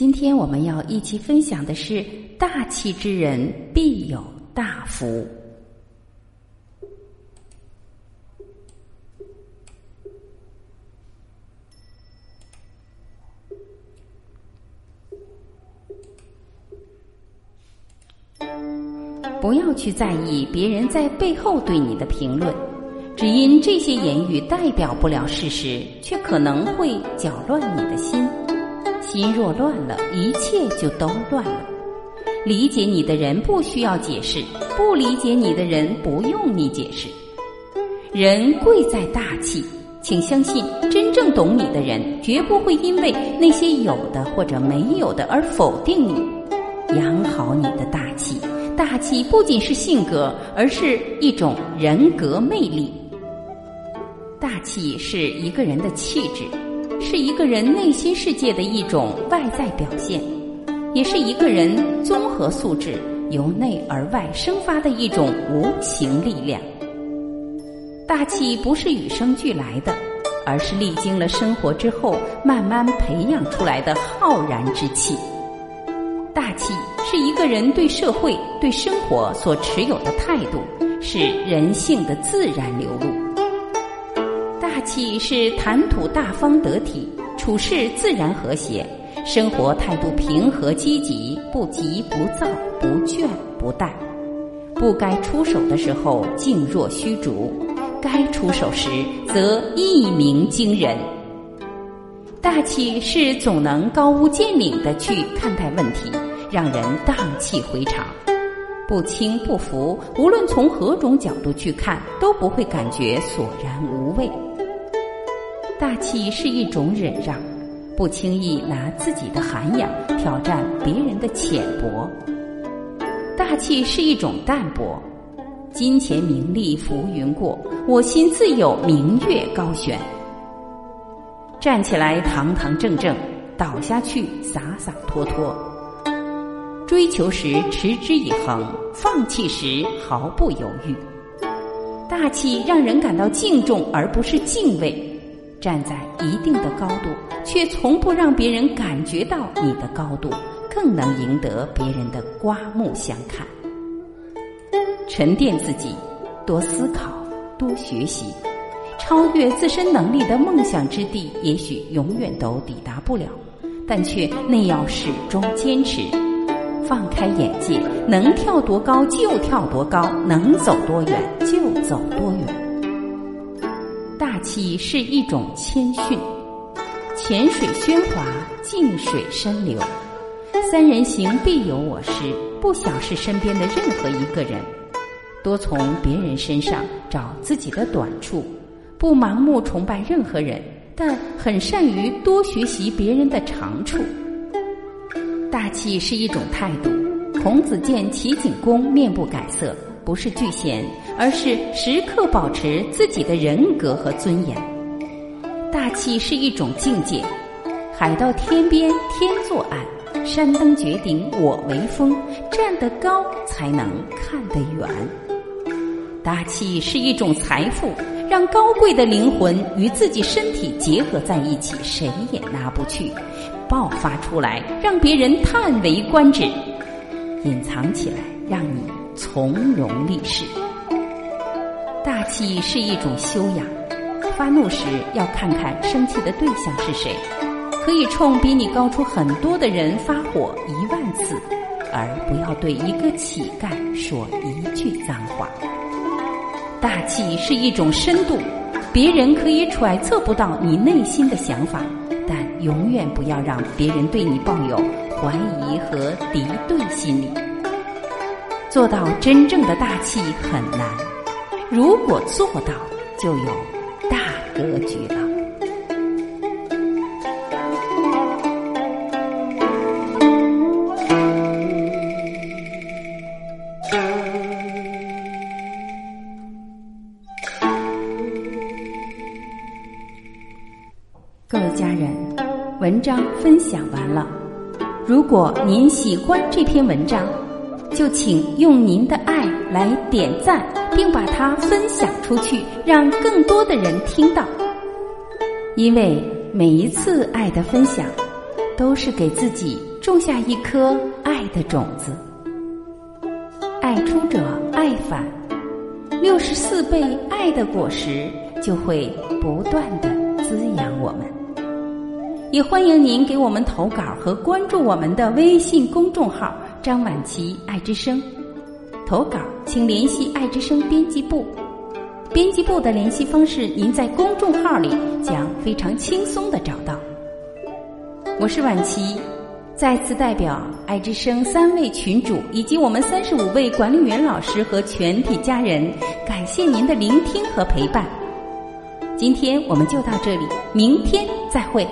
今天我们要一起分享的是：大气之人必有大福。不要去在意别人在背后对你的评论，只因这些言语代表不了事实，却可能会搅乱你的心。心若乱了，一切就都乱了。理解你的人不需要解释，不理解你的人不用你解释。人贵在大气，请相信，真正懂你的人，绝不会因为那些有的或者没有的而否定你。养好你的大气，大气不仅是性格，而是一种人格魅力。大气是一个人的气质。是一个人内心世界的一种外在表现，也是一个人综合素质由内而外生发的一种无形力量。大气不是与生俱来的，而是历经了生活之后慢慢培养出来的浩然之气。大气是一个人对社会、对生活所持有的态度，是人性的自然流露。大气是谈吐大方得体，处事自然和谐，生活态度平和积极，不急不躁，不倦不怠。不该出手的时候静若虚竹，该出手时则一鸣惊人。大气是总能高屋建瓴的去看待问题，让人荡气回肠，不轻不浮，无论从何种角度去看，都不会感觉索然无味。大气是一种忍让，不轻易拿自己的涵养挑战别人的浅薄。大气是一种淡泊，金钱名利浮云过，我心自有明月高悬。站起来堂堂正正，倒下去洒洒脱脱。追求时持之以恒，放弃时毫不犹豫。大气让人感到敬重，而不是敬畏。站在一定的高度，却从不让别人感觉到你的高度，更能赢得别人的刮目相看。沉淀自己，多思考，多学习，超越自身能力的梦想之地，也许永远都抵达不了，但却内要始终坚持，放开眼界，能跳多高就跳多高，能走多远就走多远。大气是一种谦逊，浅水喧哗，静水深流。三人行必有我师，不小视身边的任何一个人，多从别人身上找自己的短处，不盲目崇拜任何人，但很善于多学习别人的长处。大气是一种态度。孔子见齐景公面不改色。不是拒贤，而是时刻保持自己的人格和尊严。大气是一种境界，海到天边天作岸，山登绝顶我为峰。站得高才能看得远。大气是一种财富，让高贵的灵魂与自己身体结合在一起，谁也拿不去，爆发出来，让别人叹为观止。隐藏起来，让你。从容立世，大气是一种修养。发怒时要看看生气的对象是谁，可以冲比你高出很多的人发火一万次，而不要对一个乞丐说一句脏话。大气是一种深度，别人可以揣测不到你内心的想法，但永远不要让别人对你抱有怀疑和敌对心理。做到真正的大气很难，如果做到就有大格局了。各位家人，文章分享完了，如果您喜欢这篇文章。就请用您的爱来点赞，并把它分享出去，让更多的人听到。因为每一次爱的分享，都是给自己种下一颗爱的种子。爱出者爱返，六十四倍爱的果实就会不断的滋养我们。也欢迎您给我们投稿和关注我们的微信公众号“张晚琪爱之声”。投稿请联系爱之声编辑部，编辑部的联系方式您在公众号里将非常轻松的找到。我是晚琪，再次代表爱之声三位群主以及我们三十五位管理员老师和全体家人，感谢您的聆听和陪伴。今天我们就到这里，明天再会。